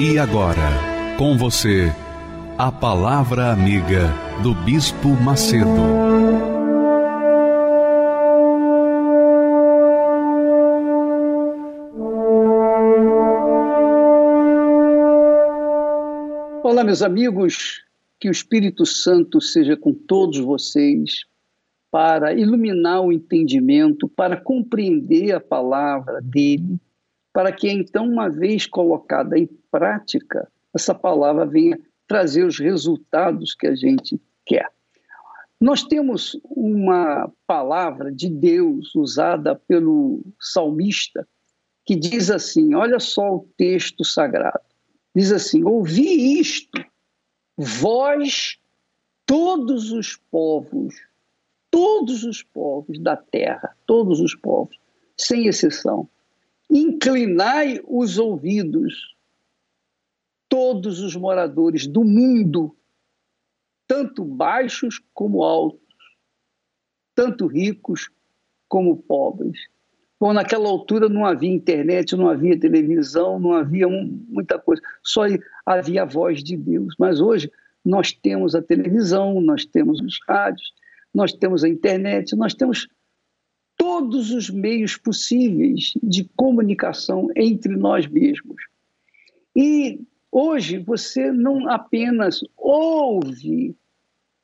E agora, com você, a Palavra Amiga do Bispo Macedo. Olá, meus amigos, que o Espírito Santo seja com todos vocês para iluminar o entendimento, para compreender a palavra dele para que então, uma vez colocada em prática, essa palavra venha trazer os resultados que a gente quer. Nós temos uma palavra de Deus usada pelo salmista que diz assim: olha só o texto sagrado. Diz assim: Ouvi isto, vós, todos os povos, todos os povos da terra, todos os povos, sem exceção. Inclinai os ouvidos, todos os moradores do mundo, tanto baixos como altos, tanto ricos como pobres. Bom, naquela altura não havia internet, não havia televisão, não havia um, muita coisa, só havia a voz de Deus. Mas hoje nós temos a televisão, nós temos os rádios, nós temos a internet, nós temos todos os meios possíveis de comunicação entre nós mesmos. E hoje você não apenas ouve,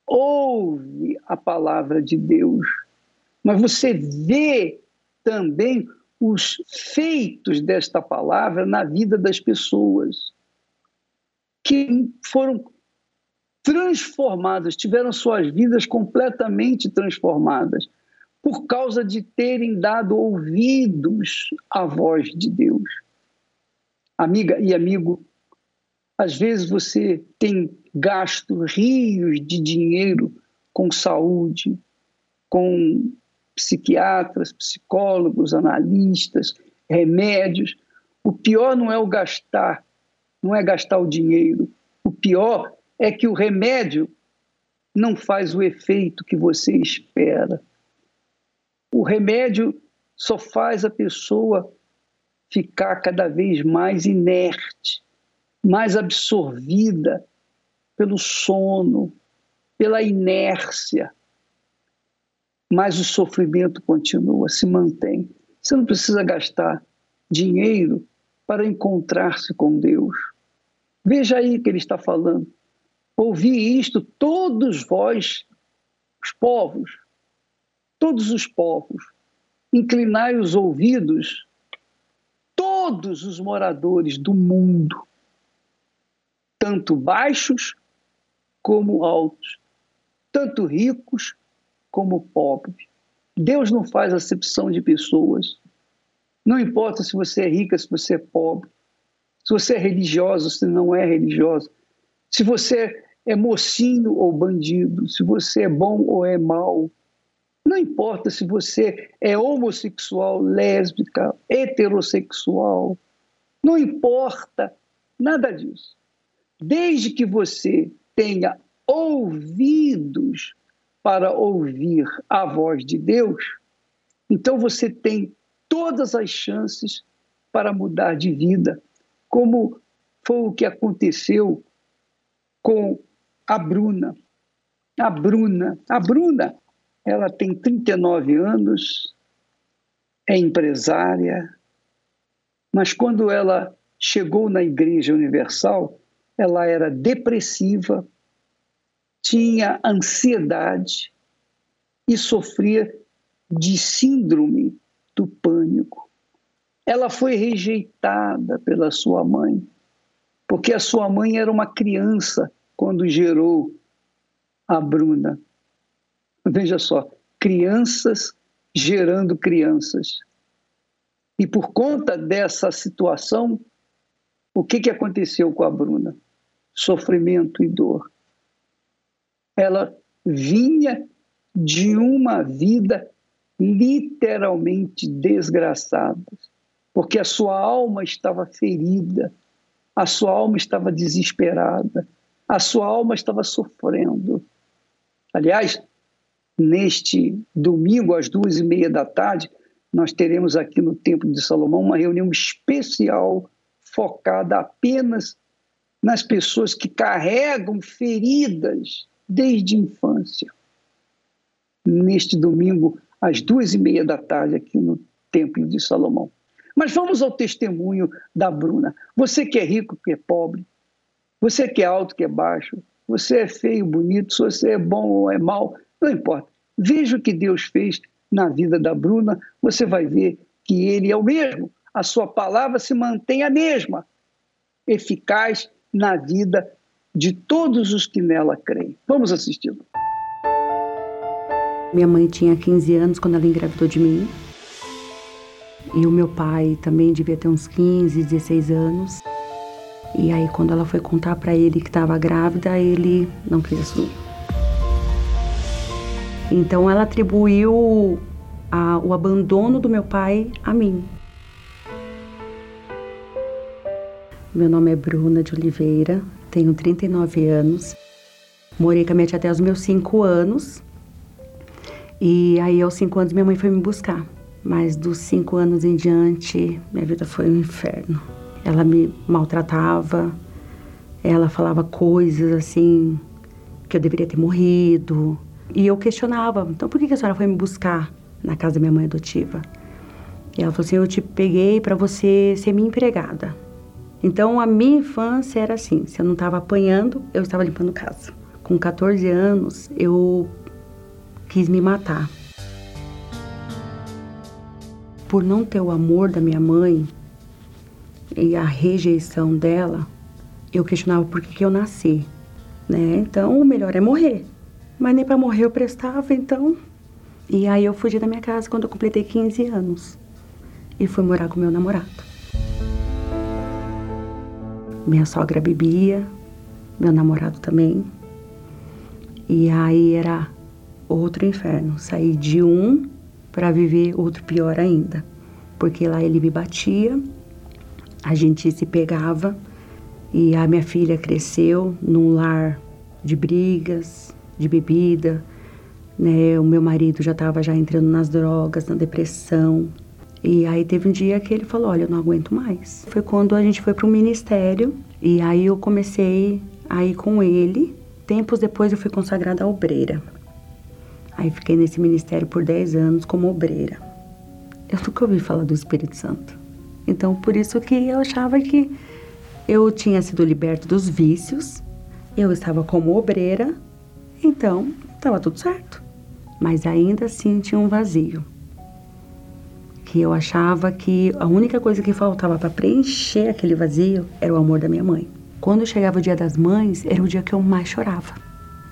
ouve a palavra de Deus, mas você vê também os feitos desta palavra na vida das pessoas que foram transformadas, tiveram suas vidas completamente transformadas por causa de terem dado ouvidos à voz de Deus. Amiga e amigo, às vezes você tem gasto rios de dinheiro com saúde, com psiquiatras, psicólogos, analistas, remédios. O pior não é o gastar, não é gastar o dinheiro. O pior é que o remédio não faz o efeito que você espera. O remédio só faz a pessoa ficar cada vez mais inerte, mais absorvida pelo sono, pela inércia. Mas o sofrimento continua, se mantém. Você não precisa gastar dinheiro para encontrar-se com Deus. Veja aí que ele está falando. Ouvi isto, todos vós, os povos, todos os povos, inclinai os ouvidos, todos os moradores do mundo, tanto baixos como altos, tanto ricos como pobres. Deus não faz acepção de pessoas. Não importa se você é rica, se você é pobre, se você é religioso, se não é religioso, se você é mocinho ou bandido, se você é bom ou é mau, não importa se você é homossexual, lésbica, heterossexual, não importa nada disso. Desde que você tenha ouvidos para ouvir a voz de Deus, então você tem todas as chances para mudar de vida, como foi o que aconteceu com a Bruna. A Bruna, a Bruna ela tem 39 anos, é empresária, mas quando ela chegou na Igreja Universal, ela era depressiva, tinha ansiedade e sofria de síndrome do pânico. Ela foi rejeitada pela sua mãe, porque a sua mãe era uma criança quando gerou a Bruna. Veja só, crianças gerando crianças. E por conta dessa situação, O que, que aconteceu com a Bruna? Sofrimento e dor. Ela vinha de uma vida literalmente desgraçada, porque a sua alma estava ferida, a sua alma estava desesperada, a sua alma estava sofrendo. Aliás, neste domingo, às duas e meia da tarde, nós teremos aqui no Templo de Salomão uma reunião especial focada apenas nas pessoas que carregam feridas desde infância. Neste domingo, às duas e meia da tarde, aqui no Templo de Salomão. Mas vamos ao testemunho da Bruna. Você que é rico, que é pobre, você que é alto, que é baixo, você é feio, bonito, se você é bom ou é mal, não importa. Veja o que Deus fez na vida da Bruna, você vai ver que ele é o mesmo. A sua palavra se mantém a mesma, eficaz na vida de todos os que nela creem. Vamos assisti-lo. Minha mãe tinha 15 anos quando ela engravidou de mim. E o meu pai também devia ter uns 15, 16 anos. E aí, quando ela foi contar para ele que estava grávida, ele não quis assumir. Então, ela atribuiu a, o abandono do meu pai a mim. Meu nome é Bruna de Oliveira, tenho 39 anos. Morei com a minha tia até os meus 5 anos. E aí, aos 5 anos, minha mãe foi me buscar. Mas dos 5 anos em diante, minha vida foi um inferno. Ela me maltratava, ela falava coisas assim que eu deveria ter morrido. E eu questionava: então por que a senhora foi me buscar? na casa da minha mãe adotiva. E ela falou assim: Eu te peguei para você ser minha empregada. Então a minha infância era assim: se eu não estava apanhando, eu estava limpando casa. Com 14 anos, eu quis me matar. Por não ter o amor da minha mãe e a rejeição dela, eu questionava por que, que eu nasci. Né? Então, o melhor é morrer. Mas nem para morrer eu prestava, então e aí eu fugi da minha casa quando eu completei 15 anos e fui morar com meu namorado. Minha sogra bebia, meu namorado também. E aí era outro inferno, sair de um para viver outro pior ainda. Porque lá ele me batia, a gente se pegava e a minha filha cresceu num lar de brigas, de bebida, né? O meu marido já estava já entrando nas drogas, na depressão. E aí teve um dia que ele falou: "Olha, eu não aguento mais". Foi quando a gente foi para o ministério e aí eu comecei a ir com ele. Tempos depois eu fui consagrada obreira. Aí fiquei nesse ministério por 10 anos como obreira. Eu nunca ouvi falar do Espírito Santo. Então, por isso que eu achava que eu tinha sido liberta dos vícios, eu estava como obreira, então estava tudo certo mas ainda assim tinha um vazio. Que eu achava que a única coisa que faltava para preencher aquele vazio era o amor da minha mãe. Quando chegava o dia das mães, era o dia que eu mais chorava.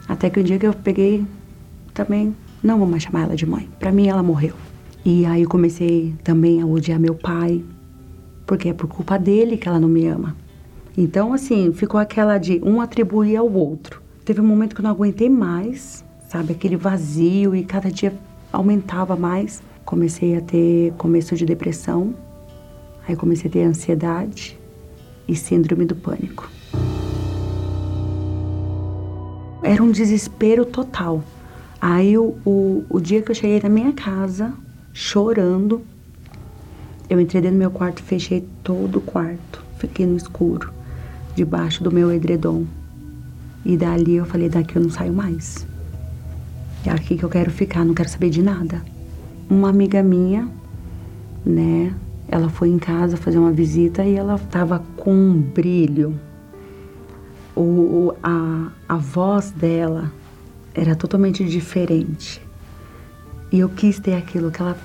Até que um dia que eu peguei, também não vou mais chamar ela de mãe. Para mim, ela morreu. E aí eu comecei também a odiar meu pai, porque é por culpa dele que ela não me ama. Então, assim, ficou aquela de um atribuir ao outro. Teve um momento que eu não aguentei mais sabe? Aquele vazio e cada dia aumentava mais. Comecei a ter começo de depressão, aí comecei a ter ansiedade e síndrome do pânico. Era um desespero total. Aí o, o, o dia que eu cheguei na minha casa, chorando, eu entrei dentro do meu quarto, fechei todo o quarto, fiquei no escuro, debaixo do meu edredom. E dali eu falei, daqui eu não saio mais. É aqui que eu quero ficar, não quero saber de nada. Uma amiga minha, né, ela foi em casa fazer uma visita e ela estava com um brilho. O, a, a voz dela era totalmente diferente. E eu quis ter aquilo que ela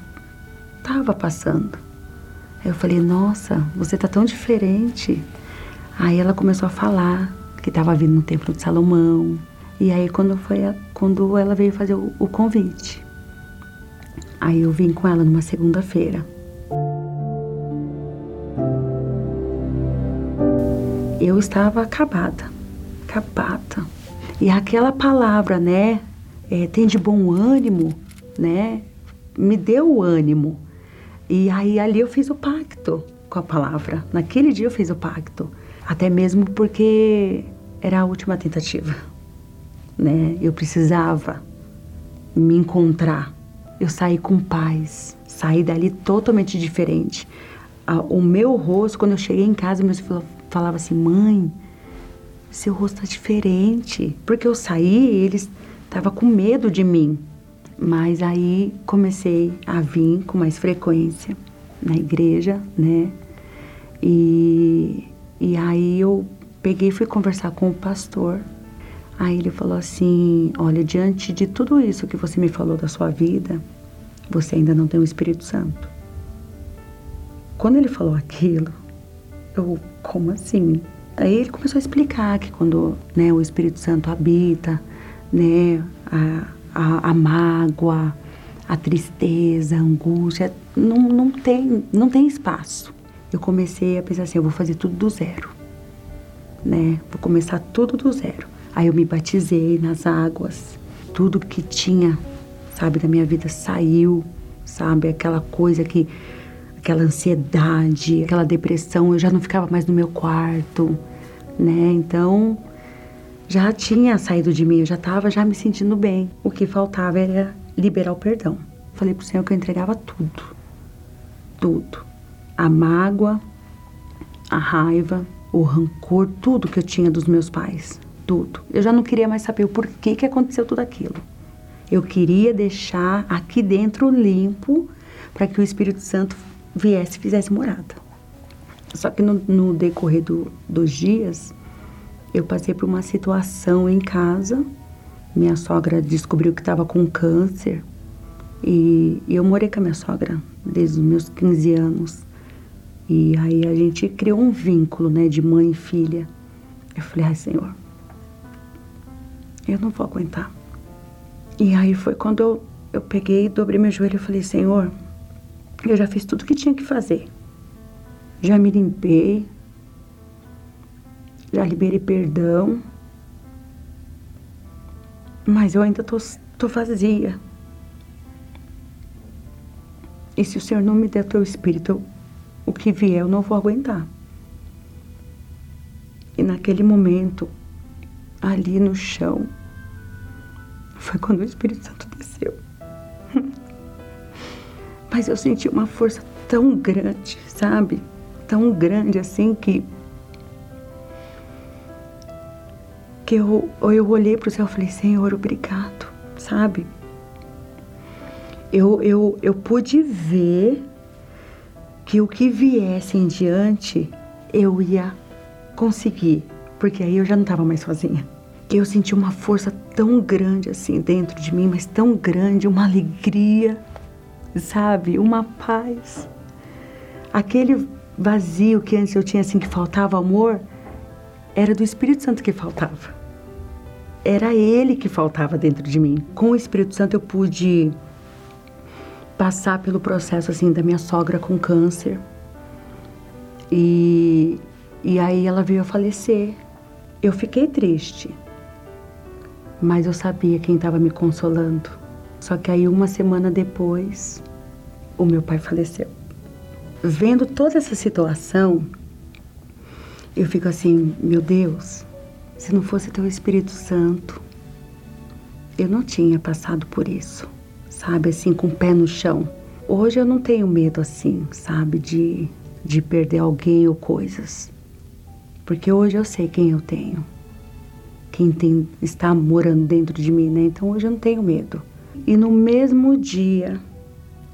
estava passando. Aí eu falei, nossa, você tá tão diferente. Aí ela começou a falar que estava vindo no Templo de Salomão, e aí quando foi a, quando ela veio fazer o, o convite. Aí eu vim com ela numa segunda-feira. eu estava acabada, acabada. E aquela palavra, né? É, tem de bom ânimo, né? Me deu o ânimo. E aí ali eu fiz o pacto com a palavra. Naquele dia eu fiz o pacto. Até mesmo porque era a última tentativa, né? Eu precisava me encontrar. Eu saí com paz, saí dali totalmente diferente. O meu rosto, quando eu cheguei em casa, meus filhos falavam assim: mãe, seu rosto tá diferente. Porque eu saí, eles estavam com medo de mim. Mas aí comecei a vir com mais frequência na igreja, né? E, e aí eu peguei e fui conversar com o pastor. Aí ele falou assim: Olha, diante de tudo isso que você me falou da sua vida, você ainda não tem o Espírito Santo. Quando ele falou aquilo, eu, como assim? Aí ele começou a explicar que quando né, o Espírito Santo habita, né, a, a, a mágoa, a tristeza, a angústia, não, não, tem, não tem espaço. Eu comecei a pensar assim, eu vou fazer tudo do zero, né? Vou começar tudo do zero. Aí eu me batizei nas águas, tudo que tinha, sabe, da minha vida saiu, sabe, aquela coisa que aquela ansiedade, aquela depressão, eu já não ficava mais no meu quarto, né? Então, já tinha saído de mim, eu já estava já me sentindo bem. O que faltava era liberar o perdão. Falei pro Senhor que eu entregava tudo. Tudo. A mágoa, a raiva, o rancor, tudo que eu tinha dos meus pais. Tudo. Eu já não queria mais saber o porquê que aconteceu tudo aquilo. Eu queria deixar aqui dentro limpo para que o Espírito Santo viesse e fizesse morada. Só que no, no decorrer do, dos dias, eu passei por uma situação em casa. Minha sogra descobriu que estava com câncer. E, e eu morei com a minha sogra desde os meus 15 anos. E aí a gente criou um vínculo, né, de mãe e filha. Eu falei, ai, Senhor, eu não vou aguentar. E aí foi quando eu, eu peguei, dobrei meu joelho e falei, Senhor, eu já fiz tudo o que tinha que fazer. Já me limpei. Já liberei perdão. Mas eu ainda tô, tô vazia. E se o Senhor não me der teu espírito, o que vier eu não vou aguentar. E naquele momento, ali no chão, foi quando o Espírito Santo desceu. Mas eu senti uma força tão grande, sabe? Tão grande assim que. Que eu, eu olhei para o céu e falei: Senhor, obrigado, sabe? Eu, eu, eu pude ver que o que viesse em diante eu ia conseguir, porque aí eu já não estava mais sozinha. Eu senti uma força tão grande assim dentro de mim, mas tão grande, uma alegria sabe? Uma paz. Aquele vazio que antes eu tinha assim que faltava amor, era do Espírito Santo que faltava. Era ele que faltava dentro de mim. Com o Espírito Santo eu pude passar pelo processo assim da minha sogra com câncer. E e aí ela veio a falecer. Eu fiquei triste. Mas eu sabia quem estava me consolando. Só que aí uma semana depois, o meu pai faleceu. Vendo toda essa situação, eu fico assim, meu Deus, se não fosse teu Espírito Santo, eu não tinha passado por isso, sabe, assim, com o pé no chão. Hoje eu não tenho medo assim, sabe, de, de perder alguém ou coisas. Porque hoje eu sei quem eu tenho. Quem tem, está morando dentro de mim, né? Então hoje eu não tenho medo. E no mesmo dia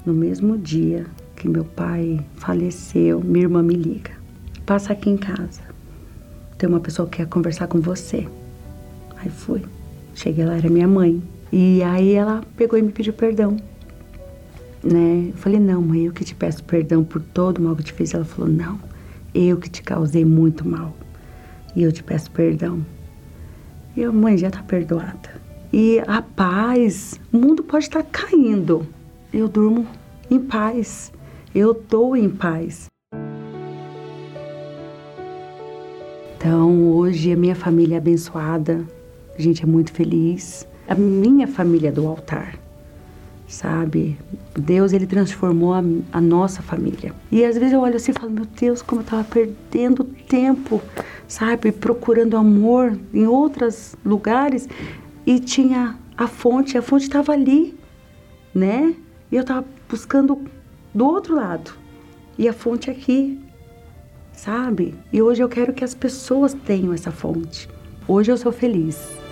no mesmo dia que meu pai faleceu, minha irmã me liga. Passa aqui em casa. Tem uma pessoa que quer conversar com você. Aí fui. Cheguei lá, era minha mãe. E aí ela pegou e me pediu perdão. Né? Eu falei, não, mãe, eu que te peço perdão por todo o mal que te fiz. Ela falou, não, eu que te causei muito mal. E eu te peço perdão. E eu, mãe, já tá perdoada. E a paz, o mundo pode estar tá caindo, eu durmo em paz. Eu estou em paz. Então, hoje a minha família é abençoada, a gente é muito feliz. A minha família é do altar, sabe? Deus, ele transformou a, a nossa família. E às vezes eu olho assim e falo, meu Deus, como eu estava perdendo tempo, sabe? Procurando amor em outros lugares e tinha a fonte, a fonte estava ali, né? E eu estava buscando do outro lado. E a fonte aqui, sabe? E hoje eu quero que as pessoas tenham essa fonte. Hoje eu sou feliz.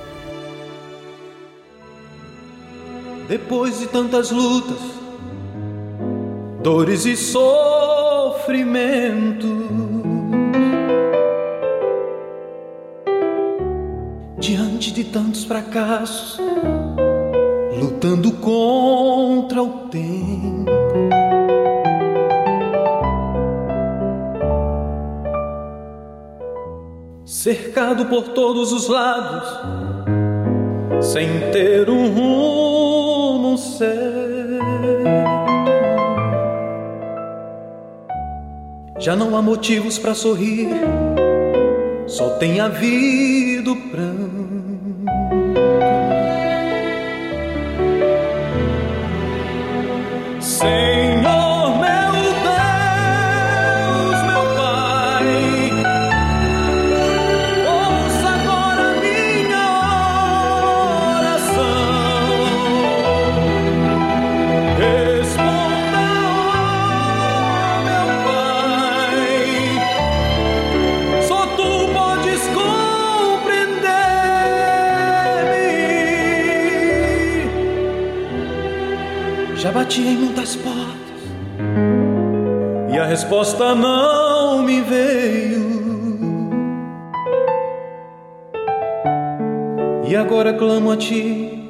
Depois de tantas lutas, dores e sofrimento, diante de tantos fracassos, lutando contra o tempo. cercado por todos os lados, sem ter um rumo certo. Já não há motivos para sorrir, só tem havido pranto. Bati em muitas portas e a resposta não me veio. E agora clamo a ti,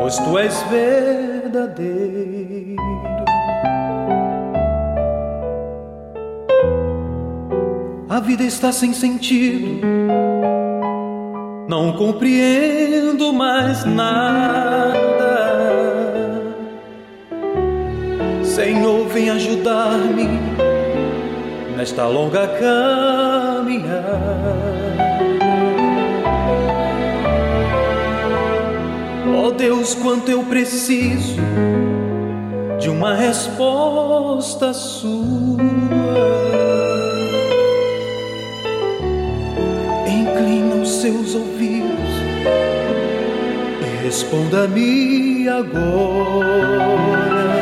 pois tu és verdadeiro. A vida está sem sentido, não compreendo mais nada. Senhor, vem ajudar-me nesta longa caminhada. Ó oh Deus, quanto eu preciso de uma resposta sua. Inclina os seus ouvidos e responda-me agora.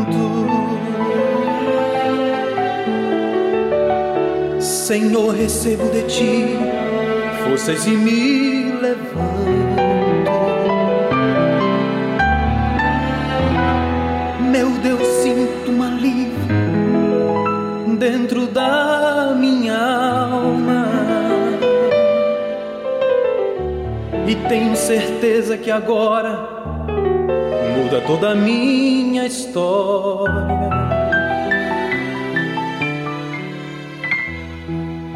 Senhor, recebo de ti forças e me levanto. Meu Deus, sinto um alívio dentro da minha alma. E tenho certeza que agora muda toda a minha história.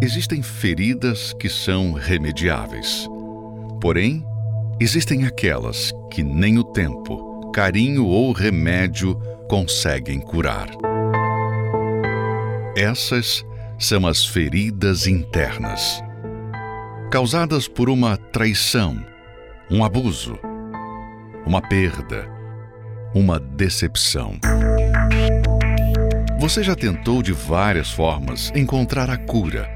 Existem feridas que são remediáveis. Porém, existem aquelas que nem o tempo, carinho ou remédio conseguem curar. Essas são as feridas internas, causadas por uma traição, um abuso, uma perda, uma decepção. Você já tentou de várias formas encontrar a cura,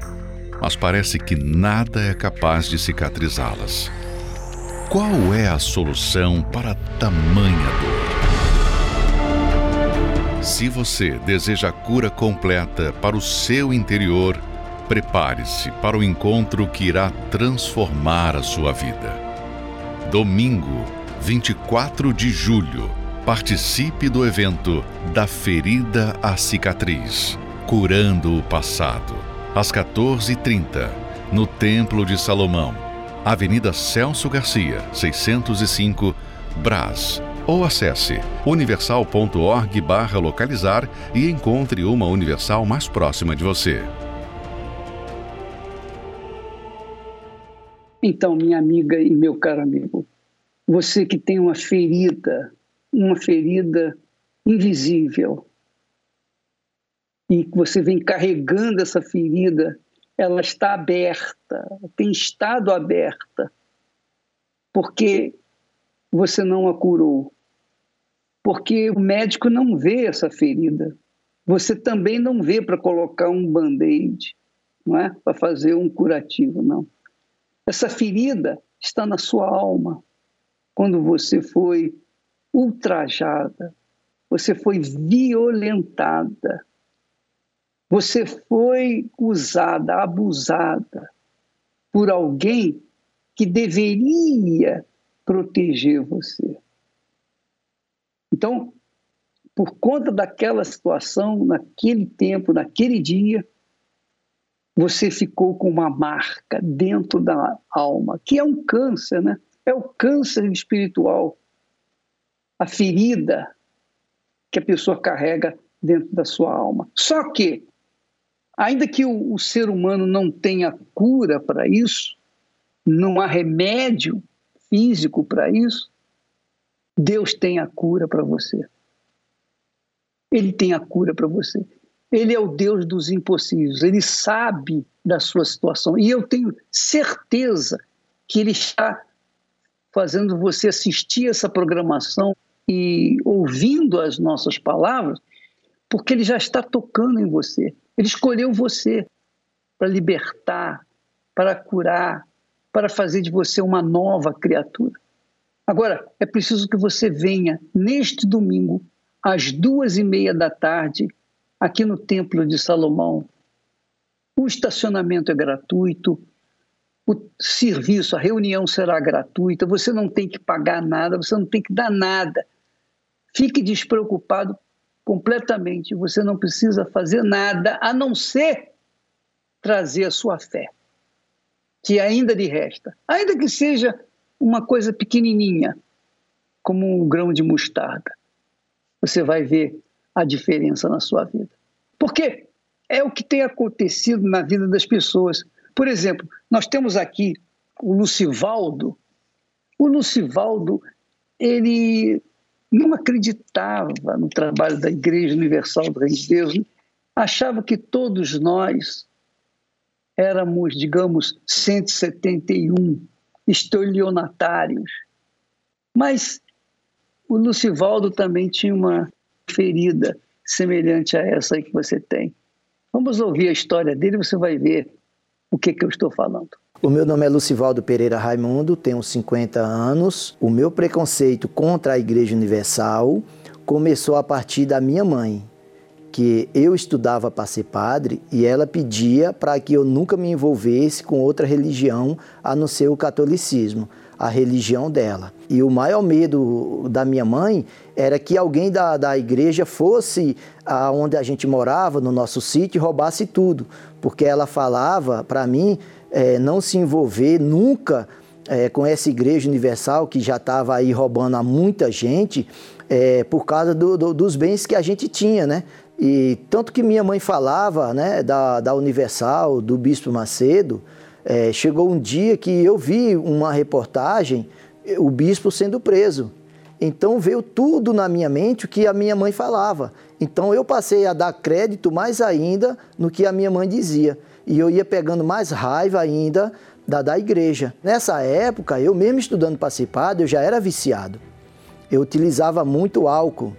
mas parece que nada é capaz de cicatrizá-las. Qual é a solução para tamanha dor? Se você deseja a cura completa para o seu interior, prepare-se para o encontro que irá transformar a sua vida. Domingo, 24 de julho, participe do evento Da Ferida à Cicatriz Curando o Passado, às 14h30, no Templo de Salomão, Avenida Celso Garcia, 605, Brás. Ou acesse universal.org barra localizar e encontre uma Universal mais próxima de você. Então, minha amiga e meu caro amigo, você que tem uma ferida, uma ferida invisível, e que você vem carregando essa ferida, ela está aberta, tem estado aberta, porque você não a curou. Porque o médico não vê essa ferida. Você também não vê para colocar um band-aid, não é? Para fazer um curativo, não. Essa ferida está na sua alma quando você foi ultrajada, você foi violentada, você foi usada, abusada por alguém que deveria proteger você. Então, por conta daquela situação, naquele tempo, naquele dia, você ficou com uma marca dentro da alma, que é um câncer, né? É o câncer espiritual, a ferida que a pessoa carrega dentro da sua alma. Só que, ainda que o, o ser humano não tenha cura para isso, não há remédio físico para isso, Deus tem a cura para você. Ele tem a cura para você. Ele é o Deus dos impossíveis. Ele sabe da sua situação. E eu tenho certeza que Ele está fazendo você assistir essa programação e ouvindo as nossas palavras, porque ele já está tocando em você. Ele escolheu você para libertar, para curar, para fazer de você uma nova criatura. Agora, é preciso que você venha neste domingo, às duas e meia da tarde, aqui no Templo de Salomão. O estacionamento é gratuito, o serviço, a reunião será gratuita, você não tem que pagar nada, você não tem que dar nada. Fique despreocupado completamente, você não precisa fazer nada a não ser trazer a sua fé, que ainda lhe resta, ainda que seja uma coisa pequenininha, como um grão de mostarda. Você vai ver a diferença na sua vida. Porque é o que tem acontecido na vida das pessoas. Por exemplo, nós temos aqui o Lucivaldo. O Lucivaldo, ele não acreditava no trabalho da Igreja Universal do Reino de Deus, achava que todos nós éramos, digamos, 171 estelionatários. Mas o Lucivaldo também tinha uma ferida semelhante a essa aí que você tem. Vamos ouvir a história dele, você vai ver o que, que eu estou falando. O meu nome é Lucivaldo Pereira Raimundo, tenho 50 anos. O meu preconceito contra a Igreja Universal começou a partir da minha mãe, que eu estudava para ser padre e ela pedia para que eu nunca me envolvesse com outra religião a não ser o catolicismo, a religião dela. E o maior medo da minha mãe era que alguém da, da igreja fosse aonde a gente morava, no nosso sítio, e roubasse tudo. Porque ela falava para mim é, não se envolver nunca é, com essa igreja universal que já estava aí roubando a muita gente é, por causa do, do, dos bens que a gente tinha, né? E tanto que minha mãe falava né, da, da Universal, do Bispo Macedo, é, chegou um dia que eu vi uma reportagem, o bispo sendo preso. Então veio tudo na minha mente o que a minha mãe falava. Então eu passei a dar crédito mais ainda no que a minha mãe dizia. E eu ia pegando mais raiva ainda da, da igreja. Nessa época, eu mesmo estudando participado, eu já era viciado. Eu utilizava muito álcool.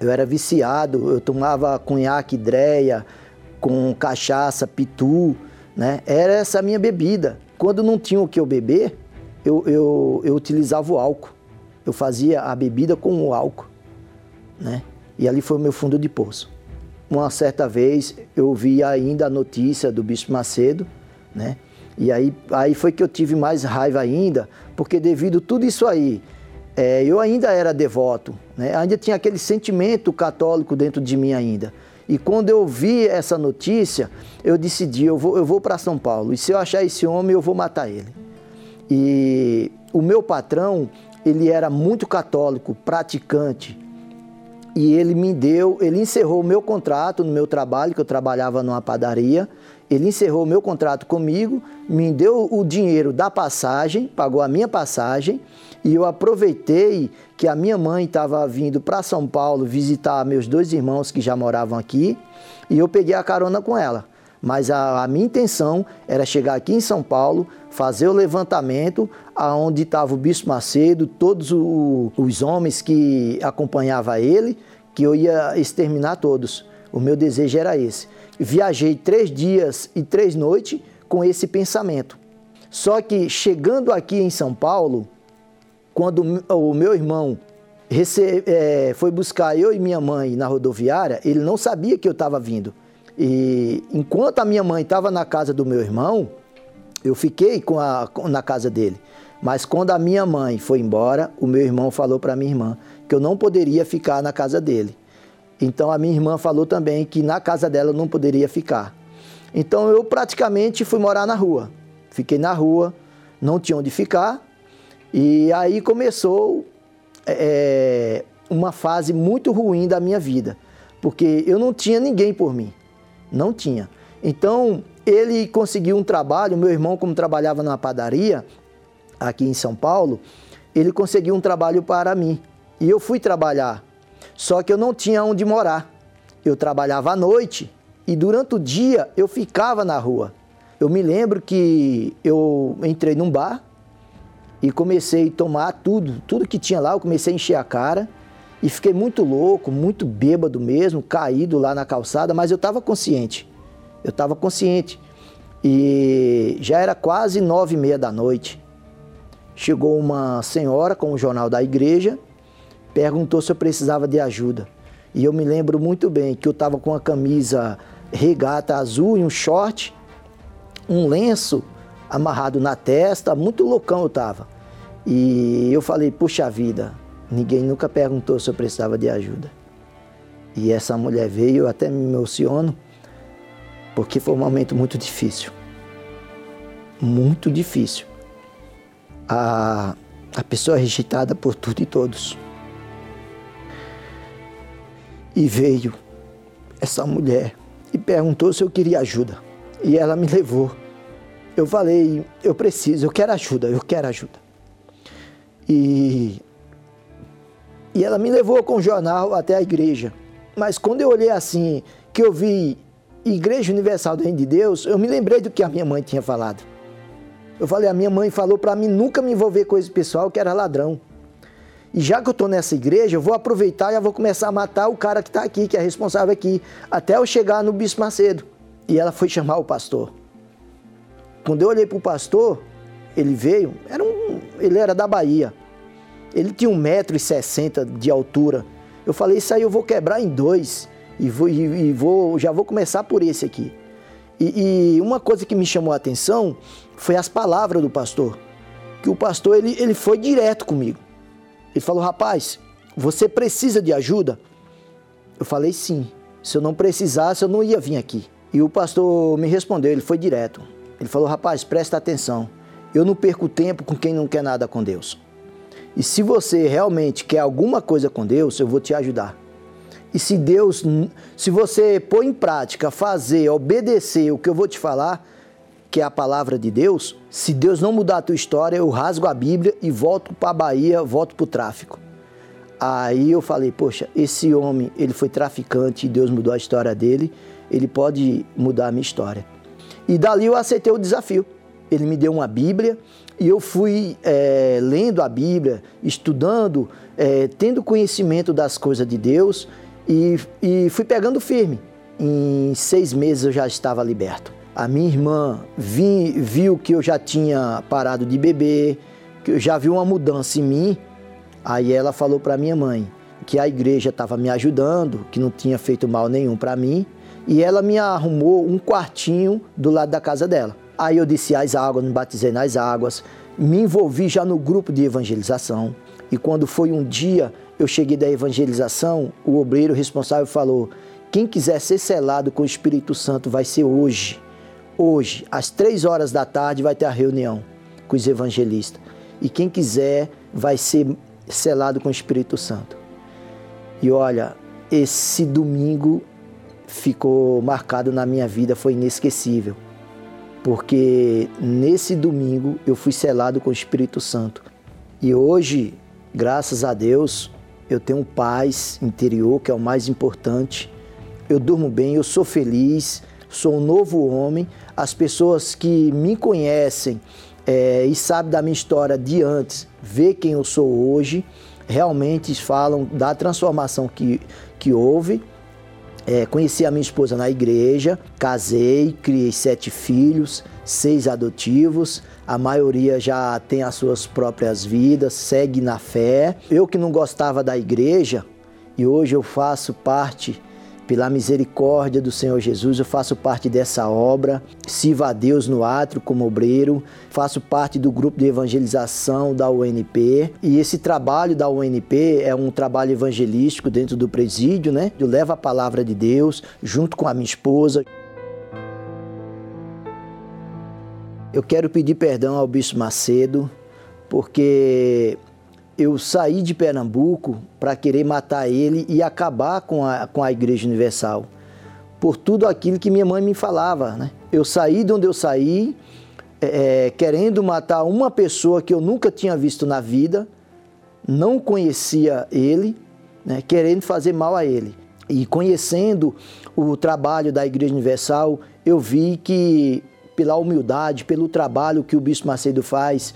Eu era viciado, eu tomava cunhaque, dreia, com cachaça, pitu, né? Era essa a minha bebida. Quando não tinha o que eu beber, eu, eu, eu utilizava o álcool. Eu fazia a bebida com o álcool, né? E ali foi o meu fundo de poço. Uma certa vez eu vi ainda a notícia do Bispo Macedo, né? E aí, aí foi que eu tive mais raiva ainda, porque devido a tudo isso aí, é, eu ainda era devoto, né? ainda tinha aquele sentimento católico dentro de mim ainda. E quando eu vi essa notícia, eu decidi, eu vou, eu vou para São Paulo. E se eu achar esse homem, eu vou matar ele. E o meu patrão, ele era muito católico, praticante. E ele me deu, ele encerrou o meu contrato no meu trabalho, que eu trabalhava numa padaria. Ele encerrou o meu contrato comigo, me deu o dinheiro da passagem, pagou a minha passagem, e eu aproveitei que a minha mãe estava vindo para São Paulo visitar meus dois irmãos que já moravam aqui, e eu peguei a carona com ela. Mas a, a minha intenção era chegar aqui em São Paulo, fazer o levantamento aonde estava o Bispo Macedo, todos o, os homens que acompanhavam ele, que eu ia exterminar todos. O meu desejo era esse. Viajei três dias e três noites com esse pensamento. Só que chegando aqui em São Paulo, quando o meu irmão recebe, é, foi buscar eu e minha mãe na rodoviária, ele não sabia que eu estava vindo. E enquanto a minha mãe estava na casa do meu irmão, eu fiquei com a, na casa dele. Mas quando a minha mãe foi embora, o meu irmão falou para minha irmã que eu não poderia ficar na casa dele. Então a minha irmã falou também que na casa dela eu não poderia ficar. Então eu praticamente fui morar na rua. Fiquei na rua, não tinha onde ficar. E aí começou é, uma fase muito ruim da minha vida, porque eu não tinha ninguém por mim. Não tinha. Então ele conseguiu um trabalho, meu irmão, como trabalhava na padaria aqui em São Paulo, ele conseguiu um trabalho para mim. E eu fui trabalhar só que eu não tinha onde morar. Eu trabalhava à noite e durante o dia eu ficava na rua. Eu me lembro que eu entrei num bar e comecei a tomar tudo, tudo que tinha lá, eu comecei a encher a cara e fiquei muito louco, muito bêbado mesmo, caído lá na calçada, mas eu estava consciente. Eu estava consciente. E já era quase nove e meia da noite. Chegou uma senhora com o jornal da igreja perguntou se eu precisava de ajuda. E eu me lembro muito bem que eu estava com uma camisa regata azul e um short, um lenço amarrado na testa, muito loucão eu estava. E eu falei, puxa vida, ninguém nunca perguntou se eu precisava de ajuda. E essa mulher veio, eu até me emociono, porque foi um momento muito difícil. Muito difícil. A, a pessoa rejeitada por tudo e todos. E veio essa mulher e perguntou se eu queria ajuda. E ela me levou. Eu falei, eu preciso, eu quero ajuda, eu quero ajuda. E, e ela me levou com o jornal até a igreja. Mas quando eu olhei assim, que eu vi Igreja Universal do Reino de Deus, eu me lembrei do que a minha mãe tinha falado. Eu falei, a minha mãe falou para mim nunca me envolver com esse pessoal que era ladrão. E já que eu estou nessa igreja, eu vou aproveitar e já vou começar a matar o cara que está aqui, que é responsável aqui, até eu chegar no Bispo Macedo. E ela foi chamar o pastor. Quando eu olhei para o pastor, ele veio, era um, ele era da Bahia. Ele tinha 1,60m de altura. Eu falei, isso aí eu vou quebrar em dois. E, vou, e, e vou, já vou começar por esse aqui. E, e, uma coisa que me chamou a atenção foi as palavras do pastor. Que o pastor ele, ele foi direto comigo. Ele falou: Rapaz, você precisa de ajuda? Eu falei: Sim. Se eu não precisasse, eu não ia vir aqui. E o pastor me respondeu: Ele foi direto. Ele falou: Rapaz, presta atenção. Eu não perco tempo com quem não quer nada com Deus. E se você realmente quer alguma coisa com Deus, eu vou te ajudar. E se Deus, se você pôr em prática, fazer, obedecer o que eu vou te falar, que é a palavra de Deus, se Deus não mudar a tua história, eu rasgo a Bíblia e volto para a Bahia, volto para o tráfico. Aí eu falei, poxa, esse homem, ele foi traficante e Deus mudou a história dele, ele pode mudar a minha história. E dali eu aceitei o desafio. Ele me deu uma Bíblia e eu fui é, lendo a Bíblia, estudando, é, tendo conhecimento das coisas de Deus e, e fui pegando firme. Em seis meses eu já estava liberto. A minha irmã vi, viu que eu já tinha parado de beber, que eu já viu uma mudança em mim. Aí ela falou para minha mãe que a igreja estava me ajudando, que não tinha feito mal nenhum para mim, e ela me arrumou um quartinho do lado da casa dela. Aí eu disse as águas, me batizei nas águas, me envolvi já no grupo de evangelização. E quando foi um dia eu cheguei da evangelização, o obreiro responsável falou: quem quiser ser selado com o Espírito Santo vai ser hoje. Hoje, às três horas da tarde, vai ter a reunião com os evangelistas. E quem quiser vai ser selado com o Espírito Santo. E olha, esse domingo ficou marcado na minha vida, foi inesquecível. Porque nesse domingo eu fui selado com o Espírito Santo. E hoje, graças a Deus, eu tenho paz interior, que é o mais importante. Eu durmo bem, eu sou feliz, sou um novo homem. As pessoas que me conhecem é, e sabem da minha história de antes, vê quem eu sou hoje, realmente falam da transformação que, que houve. É, conheci a minha esposa na igreja, casei, criei sete filhos, seis adotivos a maioria já tem as suas próprias vidas, segue na fé. Eu que não gostava da igreja e hoje eu faço parte pela misericórdia do Senhor Jesus, eu faço parte dessa obra, sirvo a Deus no átrio como obreiro, faço parte do grupo de evangelização da UNP e esse trabalho da UNP é um trabalho evangelístico dentro do presídio, né? Eu levo a palavra de Deus junto com a minha esposa. Eu quero pedir perdão ao Bispo Macedo, porque eu saí de Pernambuco para querer matar ele e acabar com a, com a Igreja Universal, por tudo aquilo que minha mãe me falava. Né? Eu saí de onde eu saí, é, é, querendo matar uma pessoa que eu nunca tinha visto na vida, não conhecia ele, né? querendo fazer mal a ele. E conhecendo o trabalho da Igreja Universal, eu vi que pela humildade, pelo trabalho que o Bispo Macedo faz,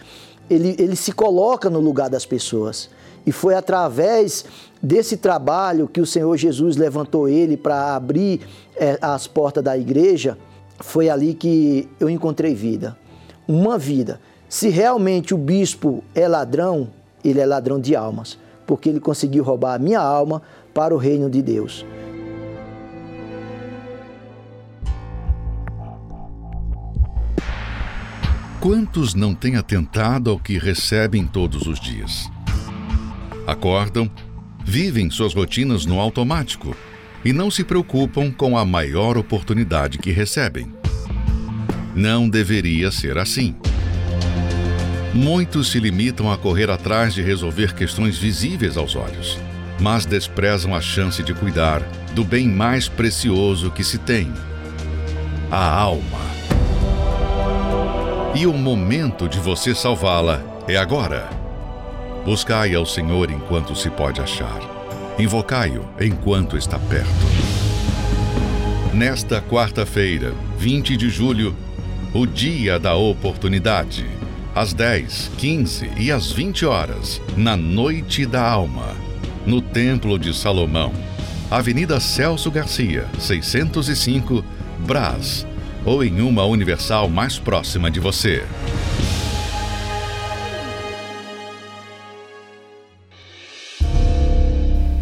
ele, ele se coloca no lugar das pessoas. E foi através desse trabalho que o Senhor Jesus levantou ele para abrir é, as portas da igreja, foi ali que eu encontrei vida. Uma vida. Se realmente o bispo é ladrão, ele é ladrão de almas, porque ele conseguiu roubar a minha alma para o reino de Deus. Quantos não têm atentado ao que recebem todos os dias? Acordam, vivem suas rotinas no automático e não se preocupam com a maior oportunidade que recebem. Não deveria ser assim. Muitos se limitam a correr atrás de resolver questões visíveis aos olhos, mas desprezam a chance de cuidar do bem mais precioso que se tem: a alma. E o momento de você salvá-la é agora. Buscai ao Senhor enquanto se pode achar. Invocai-o enquanto está perto. Nesta quarta-feira, 20 de julho, o dia da oportunidade, às 10, 15 e às 20 horas, na Noite da Alma, no Templo de Salomão, Avenida Celso Garcia, 605, Brás, ou em uma universal mais próxima de você.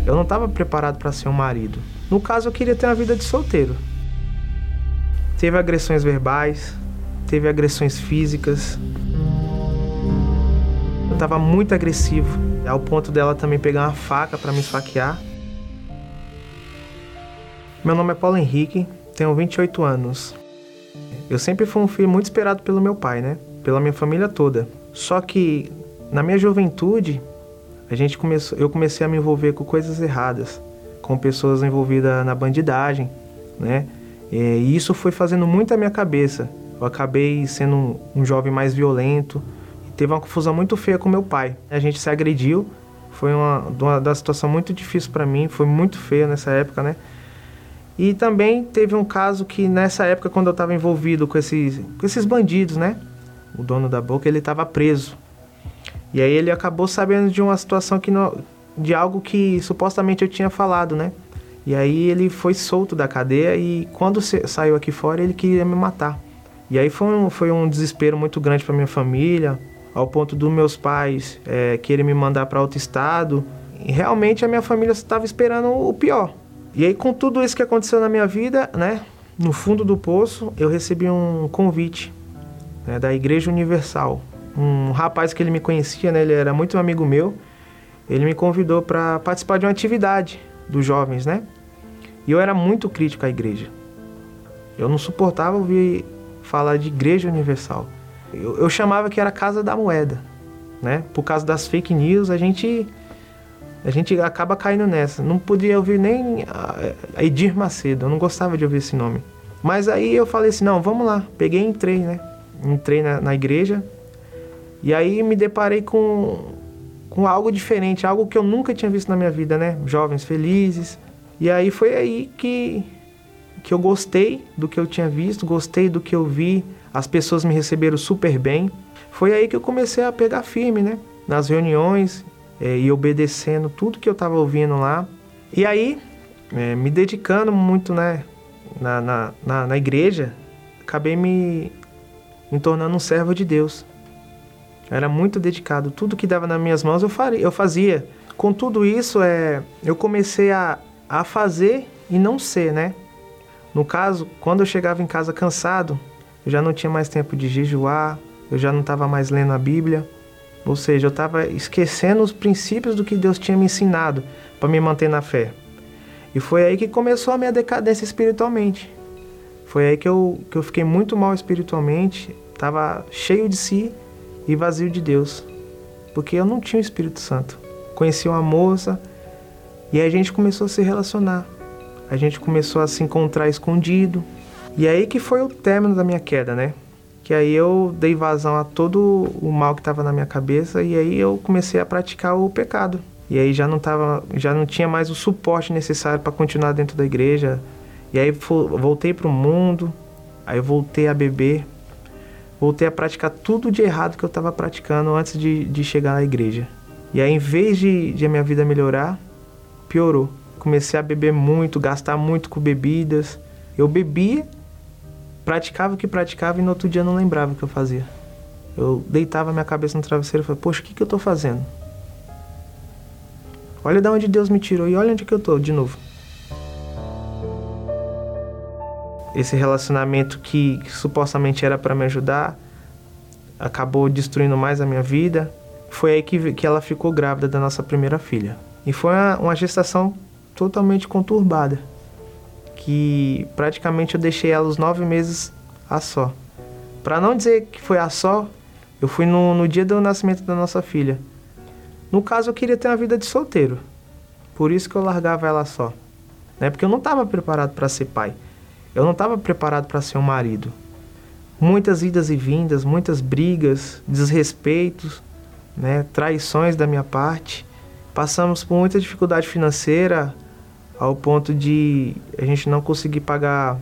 Eu não estava preparado para ser um marido. No caso, eu queria ter uma vida de solteiro. Teve agressões verbais, teve agressões físicas. Eu estava muito agressivo, ao ponto dela também pegar uma faca para me esfaquear. Meu nome é Paulo Henrique, tenho 28 anos. Eu sempre fui um filho muito esperado pelo meu pai, né? Pela minha família toda. Só que na minha juventude, a gente começou, eu comecei a me envolver com coisas erradas, com pessoas envolvidas na bandidagem, né? E isso foi fazendo muito a minha cabeça. Eu acabei sendo um, jovem mais violento. Teve uma confusão muito feia com meu pai. A gente se agrediu. Foi uma, uma, uma situação muito difícil para mim. Foi muito feia nessa época, né? E também teve um caso que nessa época, quando eu estava envolvido com esses, com esses bandidos, né? O dono da boca, ele estava preso. E aí ele acabou sabendo de uma situação que não, de algo que supostamente eu tinha falado, né? E aí ele foi solto da cadeia e quando saiu aqui fora ele queria me matar. E aí foi um, foi um desespero muito grande para minha família, ao ponto dos meus pais é, querer me mandar para outro estado. E realmente a minha família estava esperando o pior. E aí com tudo isso que aconteceu na minha vida, né? No fundo do poço eu recebi um convite né, da Igreja Universal. Um rapaz que ele me conhecia, né? Ele era muito amigo meu ele me convidou para participar de uma atividade dos jovens, né? E eu era muito crítico à igreja. Eu não suportava ouvir falar de igreja universal. Eu, eu chamava que era casa da moeda, né? Por causa das fake news, a gente a gente acaba caindo nessa. Não podia ouvir nem a Edir Macedo, eu não gostava de ouvir esse nome. Mas aí eu falei assim, não, vamos lá. Peguei e entrei, né? Entrei na, na igreja. E aí me deparei com com algo diferente, algo que eu nunca tinha visto na minha vida, né? Jovens felizes. E aí foi aí que que eu gostei do que eu tinha visto, gostei do que eu vi, as pessoas me receberam super bem. Foi aí que eu comecei a pegar firme, né? Nas reuniões é, e obedecendo tudo que eu estava ouvindo lá. E aí, é, me dedicando muito, né? Na, na, na, na igreja, acabei me, me tornando um servo de Deus. Eu era muito dedicado. Tudo que dava nas minhas mãos eu, faria, eu fazia. Com tudo isso, é, eu comecei a, a fazer e não ser, né? No caso, quando eu chegava em casa cansado, eu já não tinha mais tempo de jejuar, eu já não estava mais lendo a Bíblia. Ou seja, eu estava esquecendo os princípios do que Deus tinha me ensinado para me manter na fé. E foi aí que começou a minha decadência espiritualmente. Foi aí que eu, que eu fiquei muito mal espiritualmente, estava cheio de si e vazio de Deus, porque eu não tinha o Espírito Santo. Conheci uma moça e a gente começou a se relacionar. A gente começou a se encontrar escondido. E aí que foi o término da minha queda, né? Que aí eu dei vazão a todo o mal que estava na minha cabeça e aí eu comecei a praticar o pecado. E aí já não tava, já não tinha mais o suporte necessário para continuar dentro da igreja. E aí voltei para o mundo, aí voltei a beber, voltei a praticar tudo de errado que eu estava praticando antes de, de chegar à igreja. E aí, em vez de, de a minha vida melhorar, piorou. Comecei a beber muito, gastar muito com bebidas. Eu bebia, praticava o que praticava e no outro dia não lembrava o que eu fazia. Eu deitava minha cabeça no travesseiro e falava, poxa, o que, que eu estou fazendo? Olha de onde Deus me tirou e olha onde que eu estou de novo. esse relacionamento que, que supostamente era para me ajudar acabou destruindo mais a minha vida. Foi aí que, que ela ficou grávida da nossa primeira filha. E foi uma, uma gestação totalmente conturbada, que praticamente eu deixei ela os nove meses a só. Para não dizer que foi a só, eu fui no, no dia do nascimento da nossa filha. No caso, eu queria ter uma vida de solteiro. Por isso que eu largava ela só. Né? Porque eu não estava preparado para ser pai. Eu não estava preparado para ser um marido. Muitas idas e vindas, muitas brigas, desrespeitos, né, traições da minha parte. Passamos por muita dificuldade financeira ao ponto de a gente não conseguir pagar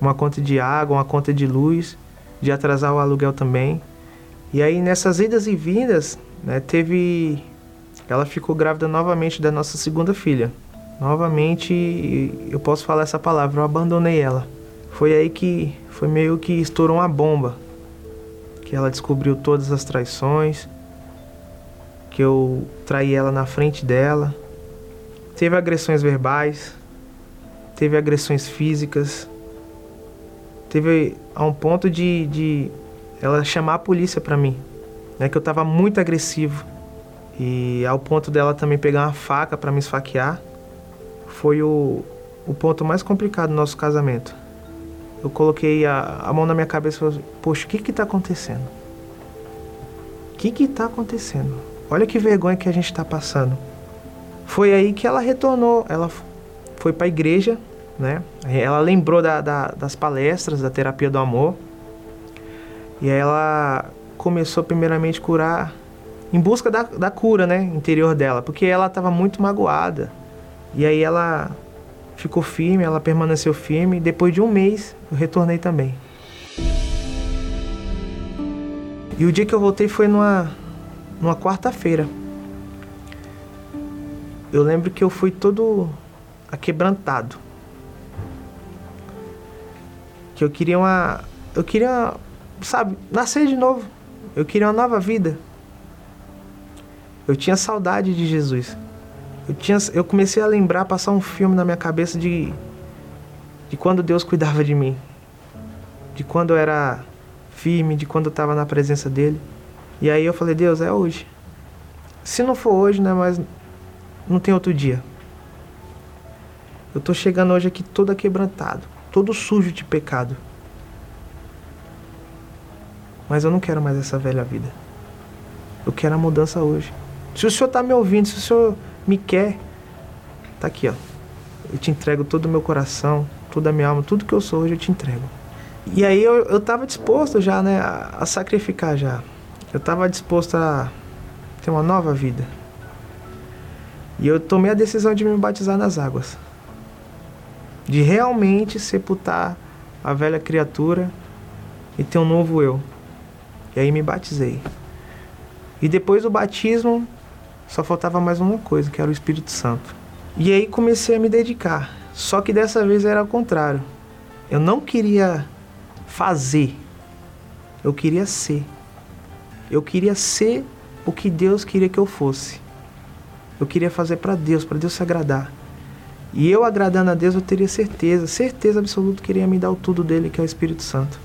uma conta de água, uma conta de luz, de atrasar o aluguel também. E aí nessas idas e vindas, né, teve ela ficou grávida novamente da nossa segunda filha novamente eu posso falar essa palavra, eu abandonei ela. Foi aí que foi meio que estourou uma bomba. Que ela descobriu todas as traições, que eu traí ela na frente dela. Teve agressões verbais, teve agressões físicas. Teve a um ponto de, de ela chamar a polícia para mim, né, que eu tava muito agressivo. E ao ponto dela também pegar uma faca para me esfaquear foi o, o ponto mais complicado do nosso casamento. Eu coloquei a, a mão na minha cabeça e falei, poxa, o que que tá acontecendo? O que que tá acontecendo? Olha que vergonha que a gente está passando. Foi aí que ela retornou. Ela foi para a igreja, né? Ela lembrou da, da, das palestras da terapia do amor. E aí ela começou primeiramente a curar em busca da, da cura, né, interior dela, porque ela estava muito magoada. E aí ela ficou firme, ela permaneceu firme. Depois de um mês, eu retornei também. E o dia que eu voltei foi numa, numa quarta-feira. Eu lembro que eu fui todo aquebrantado. Que eu queria uma. Eu queria, sabe, nascer de novo. Eu queria uma nova vida. Eu tinha saudade de Jesus. Eu, tinha, eu comecei a lembrar, passar um filme na minha cabeça de, de quando Deus cuidava de mim. De quando eu era firme, de quando eu estava na presença dele. E aí eu falei, Deus, é hoje. Se não for hoje, né, mas não tem outro dia. Eu tô chegando hoje aqui todo quebrantado, todo sujo de pecado. Mas eu não quero mais essa velha vida. Eu quero a mudança hoje. Se o senhor tá me ouvindo, se o senhor me quer, tá aqui, ó. Eu te entrego todo o meu coração, toda a minha alma, tudo que eu sou hoje eu te entrego. E aí eu, eu tava disposto já, né, a, a sacrificar já. Eu tava disposto a ter uma nova vida. E eu tomei a decisão de me batizar nas águas. De realmente sepultar a velha criatura e ter um novo eu. E aí me batizei. E depois do batismo, só faltava mais uma coisa, que era o Espírito Santo. E aí comecei a me dedicar. Só que dessa vez era ao contrário. Eu não queria fazer. Eu queria ser. Eu queria ser o que Deus queria que eu fosse. Eu queria fazer para Deus, para Deus se agradar. E eu agradando a Deus, eu teria certeza, certeza absoluta que iria me dar o tudo dele, que é o Espírito Santo.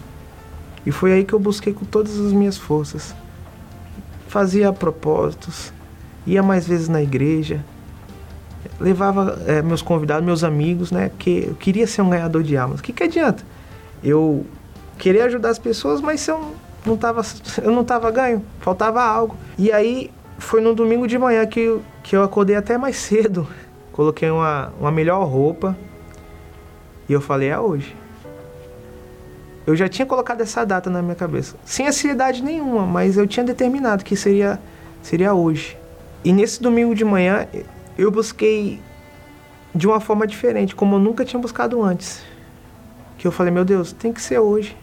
E foi aí que eu busquei com todas as minhas forças. Fazia propósitos, ia mais vezes na igreja, levava é, meus convidados, meus amigos, né? Porque eu queria ser um ganhador de almas. O que, que adianta? Eu queria ajudar as pessoas, mas se eu não tava, eu não tava ganho, faltava algo. E aí foi no domingo de manhã que, que eu acordei até mais cedo. Coloquei uma, uma melhor roupa e eu falei, é hoje. Eu já tinha colocado essa data na minha cabeça. Sem ansiedade nenhuma, mas eu tinha determinado que seria, seria hoje. E nesse domingo de manhã eu busquei de uma forma diferente, como eu nunca tinha buscado antes. Que eu falei, meu Deus, tem que ser hoje.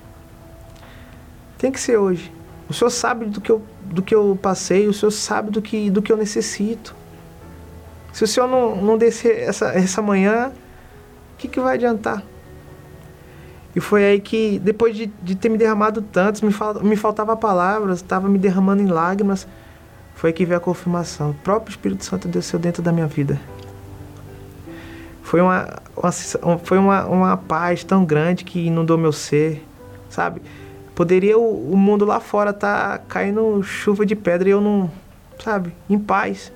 Tem que ser hoje. O Senhor sabe do que eu, do que eu passei, o Senhor sabe do que, do que eu necessito. Se o Senhor não, não descer essa, essa manhã, o que, que vai adiantar? E foi aí que, depois de, de ter me derramado tantos, me, fal, me faltava palavras, estava me derramando em lágrimas, foi aí que veio a confirmação. O próprio Espírito Santo desceu dentro da minha vida. Foi uma, uma, foi uma, uma paz tão grande que inundou meu ser, sabe? Poderia o, o mundo lá fora tá caindo chuva de pedra e eu não, sabe, em paz.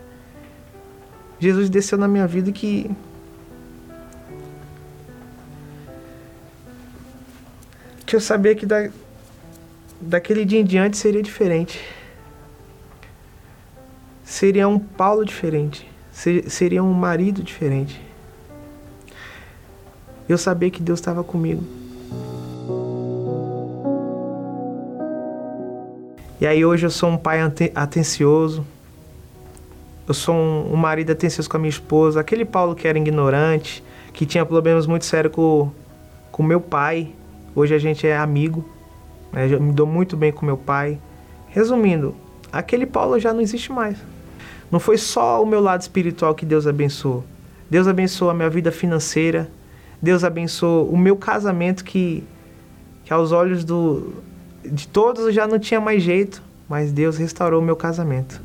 Jesus desceu na minha vida que que eu sabia que da, daquele dia em diante seria diferente. Seria um Paulo diferente. Ser, seria um marido diferente. Eu sabia que Deus estava comigo. E aí hoje eu sou um pai atencioso. Eu sou um, um marido atencioso com a minha esposa. Aquele Paulo que era ignorante, que tinha problemas muito sérios com com meu pai. Hoje a gente é amigo. Né? Eu me dou muito bem com meu pai. Resumindo, aquele Paulo já não existe mais. Não foi só o meu lado espiritual que Deus abençoou. Deus abençoou a minha vida financeira. Deus abençoou o meu casamento que, que aos olhos do, de todos já não tinha mais jeito, mas Deus restaurou o meu casamento.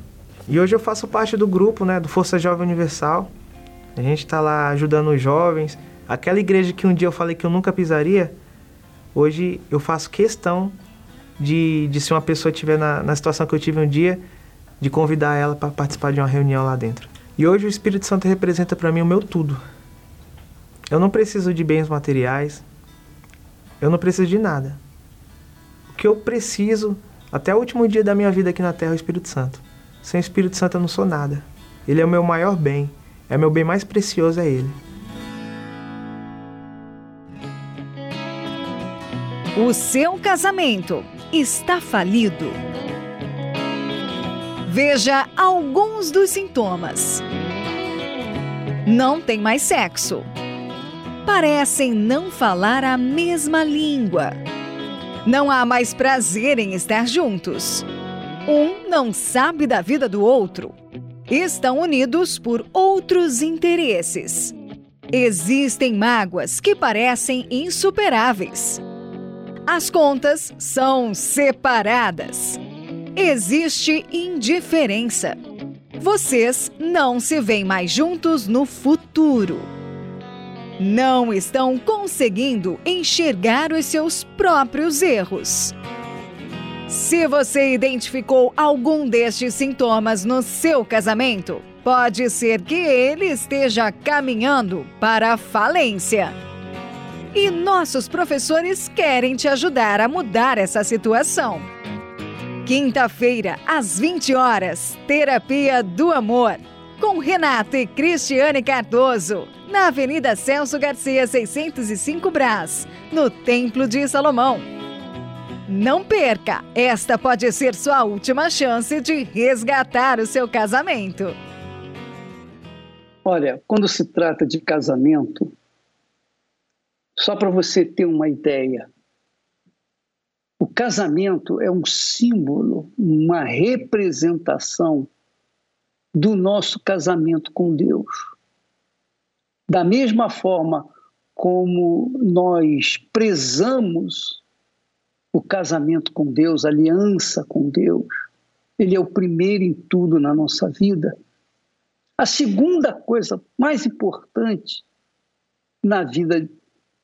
E hoje eu faço parte do grupo, né, do Força Jovem Universal. A gente está lá ajudando os jovens. Aquela igreja que um dia eu falei que eu nunca pisaria, hoje eu faço questão de, de se uma pessoa estiver na, na situação que eu tive um dia, de convidar ela para participar de uma reunião lá dentro. E hoje o Espírito Santo representa para mim o meu tudo. Eu não preciso de bens materiais, eu não preciso de nada que eu preciso até o último dia da minha vida aqui na Terra é o Espírito Santo. Sem o Espírito Santo eu não sou nada. Ele é o meu maior bem, é meu bem mais precioso, é Ele. O seu casamento está falido. Veja alguns dos sintomas. Não tem mais sexo. Parecem não falar a mesma língua não há mais prazer em estar juntos. Um não sabe da vida do outro. Estão unidos por outros interesses. Existem mágoas que parecem insuperáveis. As contas são separadas. Existe indiferença. Vocês não se veem mais juntos no futuro. Não estão conseguindo enxergar os seus próprios erros. Se você identificou algum destes sintomas no seu casamento, pode ser que ele esteja caminhando para a falência. E nossos professores querem te ajudar a mudar essa situação. Quinta-feira, às 20 horas, Terapia do Amor, com Renato e Cristiane Cardoso, na Avenida Celso Garcia, 605 Brás, no Templo de Salomão. Não perca! Esta pode ser sua última chance de resgatar o seu casamento. Olha, quando se trata de casamento, só para você ter uma ideia, o casamento é um símbolo, uma representação do nosso casamento com Deus. Da mesma forma como nós prezamos o casamento com Deus, a aliança com Deus, ele é o primeiro em tudo na nossa vida. A segunda coisa mais importante na vida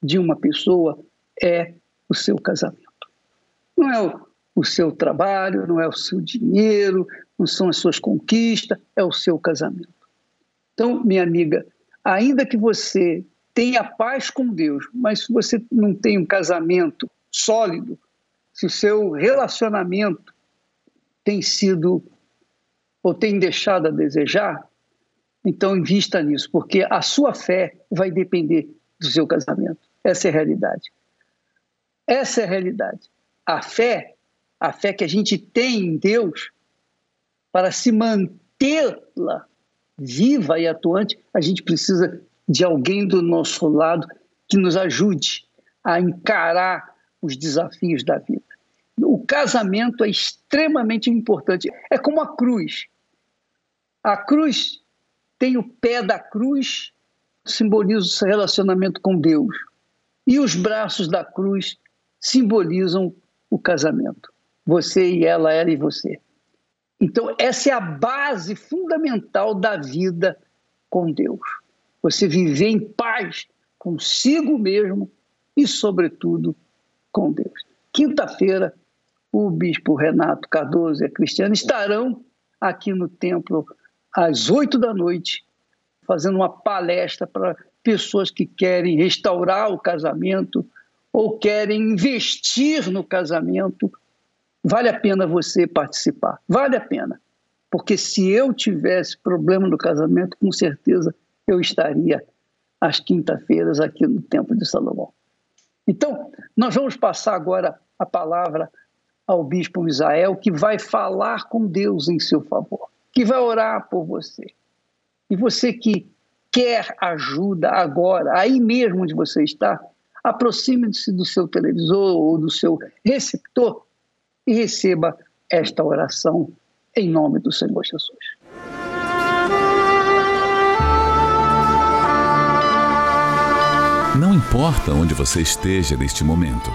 de uma pessoa é o seu casamento. Não é o, o seu trabalho, não é o seu dinheiro, não são as suas conquistas, é o seu casamento. Então, minha amiga, ainda que você tenha paz com Deus, mas se você não tem um casamento sólido, se o seu relacionamento tem sido ou tem deixado a desejar, então invista nisso, porque a sua fé vai depender do seu casamento. Essa é a realidade. Essa é a realidade. A fé, a fé que a gente tem em Deus, para se mantê-la viva e atuante, a gente precisa de alguém do nosso lado que nos ajude a encarar os desafios da vida. O casamento é extremamente importante. É como a cruz. A cruz tem o pé da cruz, simboliza o relacionamento com Deus. E os braços da cruz simbolizam o casamento. Você e ela, ela e você. Então, essa é a base fundamental da vida com Deus. Você viver em paz consigo mesmo e, sobretudo, com Deus. Quinta-feira, o bispo Renato Cardoso e a Cristiana estarão aqui no templo às oito da noite, fazendo uma palestra para pessoas que querem restaurar o casamento ou querem investir no casamento. Vale a pena você participar, vale a pena. Porque se eu tivesse problema no casamento, com certeza eu estaria às quinta-feiras aqui no Templo de Salomão. Então, nós vamos passar agora a palavra ao bispo Misael, que vai falar com Deus em seu favor que vai orar por você. E você que quer ajuda agora, aí mesmo onde você está, aproxime-se do seu televisor ou do seu receptor e receba esta oração em nome do Senhor Jesus. Não importa onde você esteja neste momento.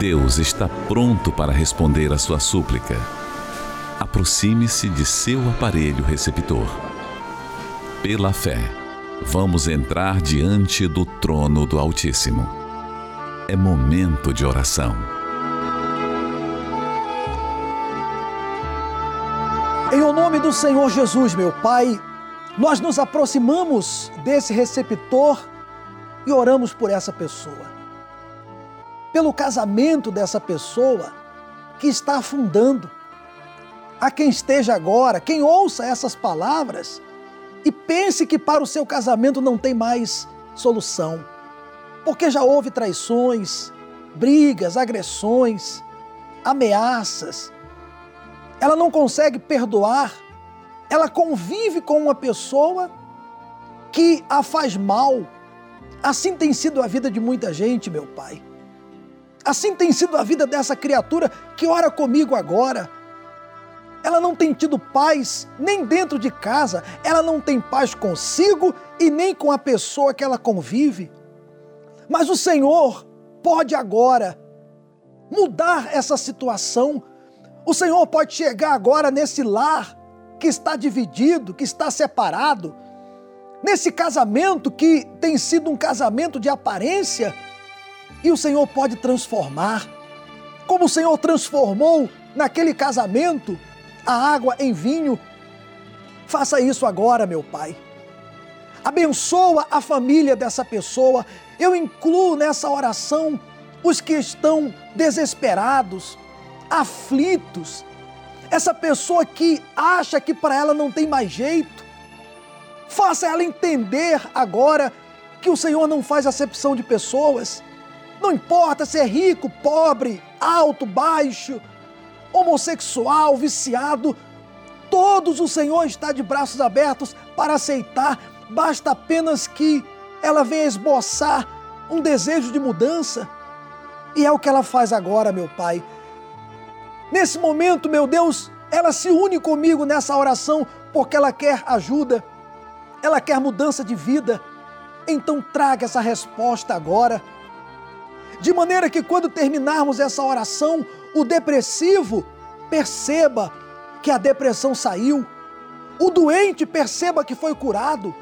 Deus está pronto para responder a sua súplica. Aproxime-se de seu aparelho receptor. Pela fé, vamos entrar diante do trono do Altíssimo. É momento de oração. Em o nome do Senhor Jesus, meu Pai, nós nos aproximamos desse receptor e oramos por essa pessoa pelo casamento dessa pessoa que está afundando. A quem esteja agora, quem ouça essas palavras e pense que para o seu casamento não tem mais solução. Porque já houve traições, brigas, agressões, ameaças. Ela não consegue perdoar, ela convive com uma pessoa que a faz mal. Assim tem sido a vida de muita gente, meu Pai. Assim tem sido a vida dessa criatura que ora comigo agora. Ela não tem tido paz nem dentro de casa, ela não tem paz consigo e nem com a pessoa que ela convive. Mas o Senhor pode agora mudar essa situação. O Senhor pode chegar agora nesse lar que está dividido, que está separado, nesse casamento que tem sido um casamento de aparência, e o Senhor pode transformar. Como o Senhor transformou naquele casamento a água em vinho, faça isso agora, meu Pai. Abençoa a família dessa pessoa. Eu incluo nessa oração os que estão desesperados, aflitos, essa pessoa que acha que para ela não tem mais jeito. Faça ela entender agora que o Senhor não faz acepção de pessoas. Não importa se é rico, pobre, alto, baixo, homossexual, viciado, todos o Senhor está de braços abertos para aceitar, basta apenas que ela venha esboçar um desejo de mudança. E é o que ela faz agora, meu Pai. Nesse momento, meu Deus, ela se une comigo nessa oração porque ela quer ajuda, ela quer mudança de vida. Então traga essa resposta agora. De maneira que quando terminarmos essa oração, o depressivo perceba que a depressão saiu, o doente perceba que foi curado,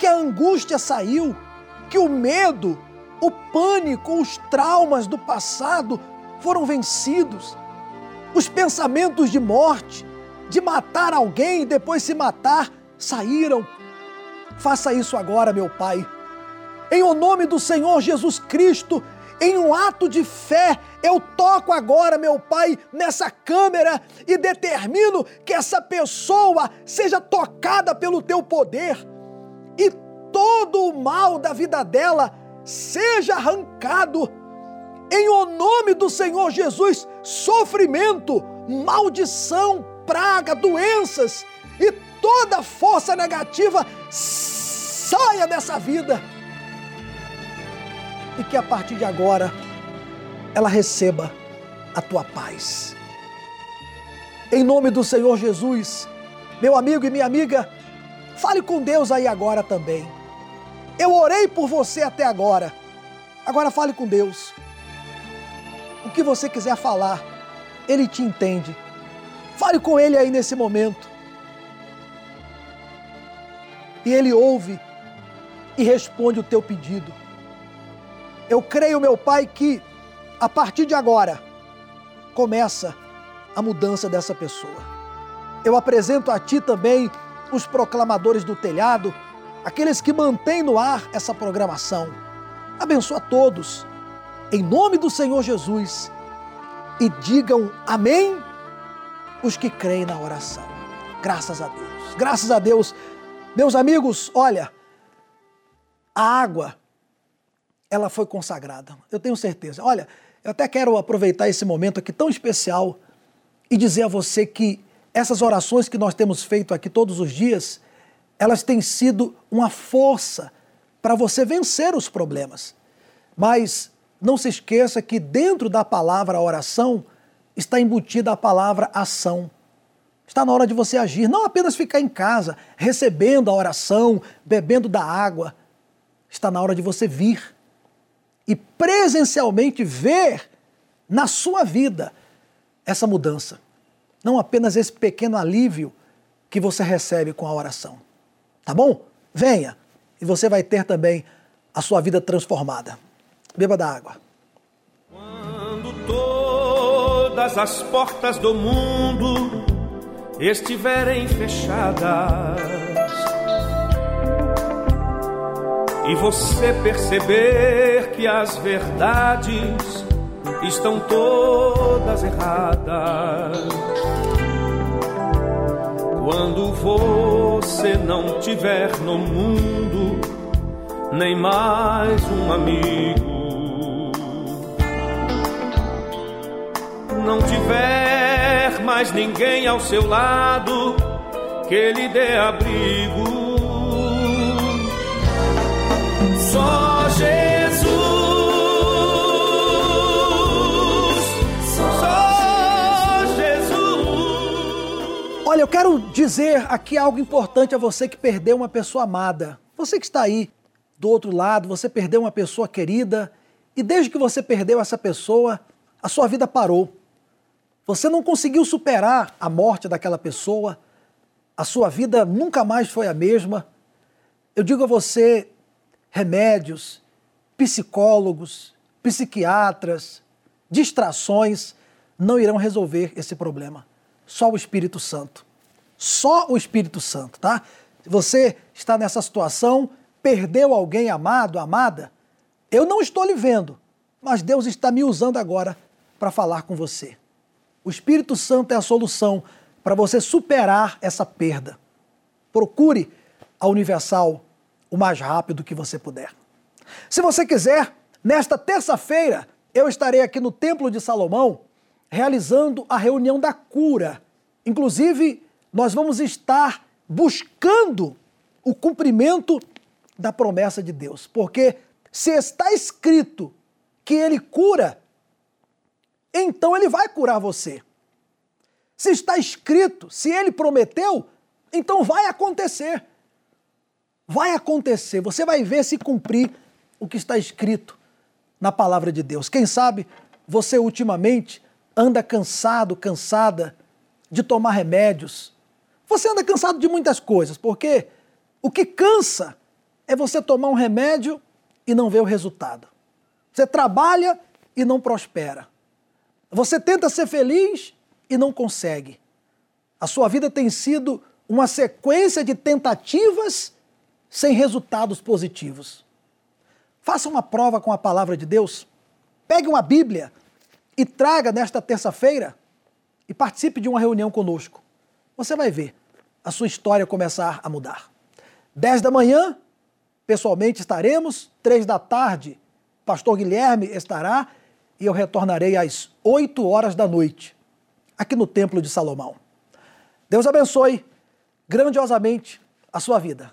que a angústia saiu, que o medo o pânico, os traumas do passado foram vencidos. Os pensamentos de morte, de matar alguém e depois se matar, saíram. Faça isso agora, meu Pai. Em o nome do Senhor Jesus Cristo, em um ato de fé, eu toco agora, meu Pai, nessa câmera e determino que essa pessoa seja tocada pelo teu poder e todo o mal da vida dela seja arrancado. Em o nome do Senhor Jesus, sofrimento, maldição, praga, doenças e toda força negativa saia dessa vida. E que a partir de agora ela receba a tua paz. Em nome do Senhor Jesus, meu amigo e minha amiga, fale com Deus aí agora também. Eu orei por você até agora. Agora fale com Deus. O que você quiser falar, Ele te entende. Fale com Ele aí nesse momento. E Ele ouve e responde o teu pedido. Eu creio, meu Pai, que a partir de agora começa a mudança dessa pessoa. Eu apresento a Ti também os proclamadores do telhado aqueles que mantêm no ar essa programação. Abençoa todos, em nome do Senhor Jesus, e digam amém os que creem na oração. Graças a Deus, graças a Deus. Meus amigos, olha, a água, ela foi consagrada, eu tenho certeza. Olha, eu até quero aproveitar esse momento aqui tão especial e dizer a você que essas orações que nós temos feito aqui todos os dias, elas têm sido uma força para você vencer os problemas. Mas não se esqueça que dentro da palavra oração está embutida a palavra ação. Está na hora de você agir, não apenas ficar em casa, recebendo a oração, bebendo da água. Está na hora de você vir e presencialmente ver na sua vida essa mudança. Não apenas esse pequeno alívio que você recebe com a oração. Tá bom? Venha e você vai ter também a sua vida transformada. Beba da água. Quando todas as portas do mundo estiverem fechadas e você perceber que as verdades estão todas erradas quando você não tiver no mundo nem mais um amigo. Não tiver mais ninguém ao seu lado que lhe dê abrigo. Olha, eu quero dizer aqui algo importante a você que perdeu uma pessoa amada. Você que está aí do outro lado, você perdeu uma pessoa querida e desde que você perdeu essa pessoa, a sua vida parou. Você não conseguiu superar a morte daquela pessoa, a sua vida nunca mais foi a mesma. Eu digo a você, remédios, psicólogos, psiquiatras, distrações não irão resolver esse problema. Só o Espírito Santo. Só o Espírito Santo, tá? Você está nessa situação, perdeu alguém amado, amada, eu não estou lhe vendo, mas Deus está me usando agora para falar com você. O Espírito Santo é a solução para você superar essa perda. Procure a Universal o mais rápido que você puder. Se você quiser, nesta terça-feira eu estarei aqui no Templo de Salomão realizando a reunião da cura. Inclusive, nós vamos estar buscando o cumprimento da promessa de Deus. Porque se está escrito que ele cura, então ele vai curar você. Se está escrito, se ele prometeu, então vai acontecer. Vai acontecer. Você vai ver se cumprir o que está escrito na palavra de Deus. Quem sabe você ultimamente anda cansado, cansada de tomar remédios. Você anda cansado de muitas coisas, porque o que cansa é você tomar um remédio e não ver o resultado. Você trabalha e não prospera. Você tenta ser feliz e não consegue. A sua vida tem sido uma sequência de tentativas sem resultados positivos. Faça uma prova com a palavra de Deus. Pegue uma Bíblia e traga nesta terça-feira e participe de uma reunião conosco. Você vai ver a sua história começar a mudar. 10 da manhã, pessoalmente estaremos, três da tarde, pastor Guilherme estará e eu retornarei às oito horas da noite, aqui no Templo de Salomão. Deus abençoe grandiosamente a sua vida.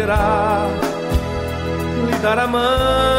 Poderá lhe dar a mão